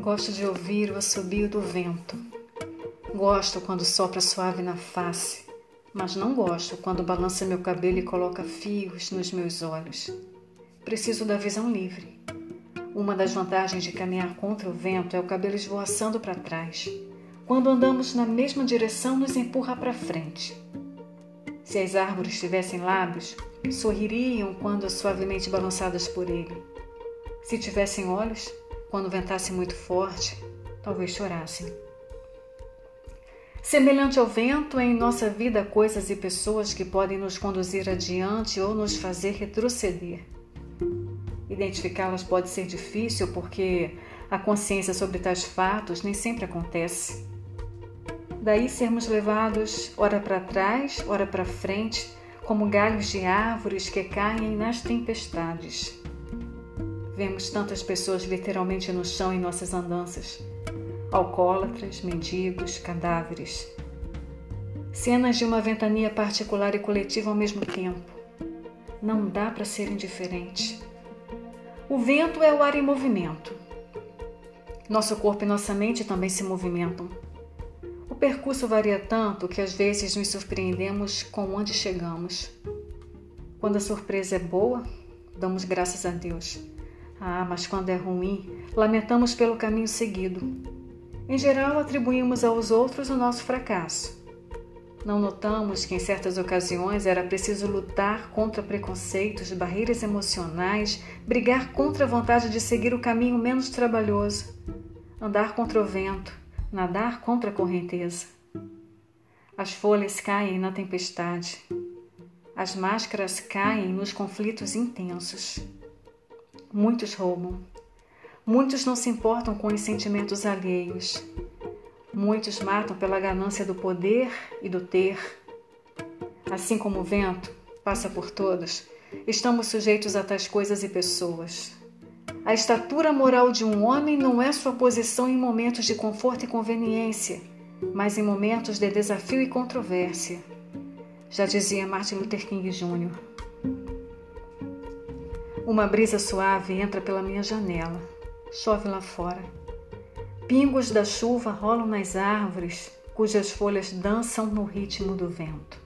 Gosto de ouvir o assobio do vento. Gosto quando sopra suave na face, mas não gosto quando balança meu cabelo e coloca fios nos meus olhos. Preciso da visão livre. Uma das vantagens de caminhar contra o vento é o cabelo esvoaçando para trás. Quando andamos na mesma direção, nos empurra para frente. Se as árvores tivessem lábios, sorririam quando suavemente balançadas por ele. Se tivessem olhos, quando ventasse muito forte, talvez chorassem. Semelhante ao vento, em nossa vida coisas e pessoas que podem nos conduzir adiante ou nos fazer retroceder. Identificá-las pode ser difícil porque a consciência sobre tais fatos nem sempre acontece. Daí sermos levados ora para trás, ora para frente, como galhos de árvores que caem nas tempestades. Vemos tantas pessoas literalmente no chão em nossas andanças: alcoólatras, mendigos, cadáveres. Cenas de uma ventania particular e coletiva ao mesmo tempo. Não dá para ser indiferente. O vento é o ar em movimento. Nosso corpo e nossa mente também se movimentam. O percurso varia tanto que às vezes nos surpreendemos com onde chegamos. Quando a surpresa é boa, damos graças a Deus. Ah, mas quando é ruim, lamentamos pelo caminho seguido. Em geral, atribuímos aos outros o nosso fracasso. Não notamos que em certas ocasiões era preciso lutar contra preconceitos, barreiras emocionais, brigar contra a vontade de seguir o caminho menos trabalhoso, andar contra o vento, nadar contra a correnteza. As folhas caem na tempestade. As máscaras caem nos conflitos intensos. Muitos roubam. Muitos não se importam com os sentimentos alheios. Muitos matam pela ganância do poder e do ter. Assim como o vento passa por todos, estamos sujeitos a tais coisas e pessoas. A estatura moral de um homem não é sua posição em momentos de conforto e conveniência, mas em momentos de desafio e controvérsia. Já dizia Martin Luther King Jr. Uma brisa suave entra pela minha janela. Chove lá fora. Pingos da chuva rolam nas árvores, cujas folhas dançam no ritmo do vento.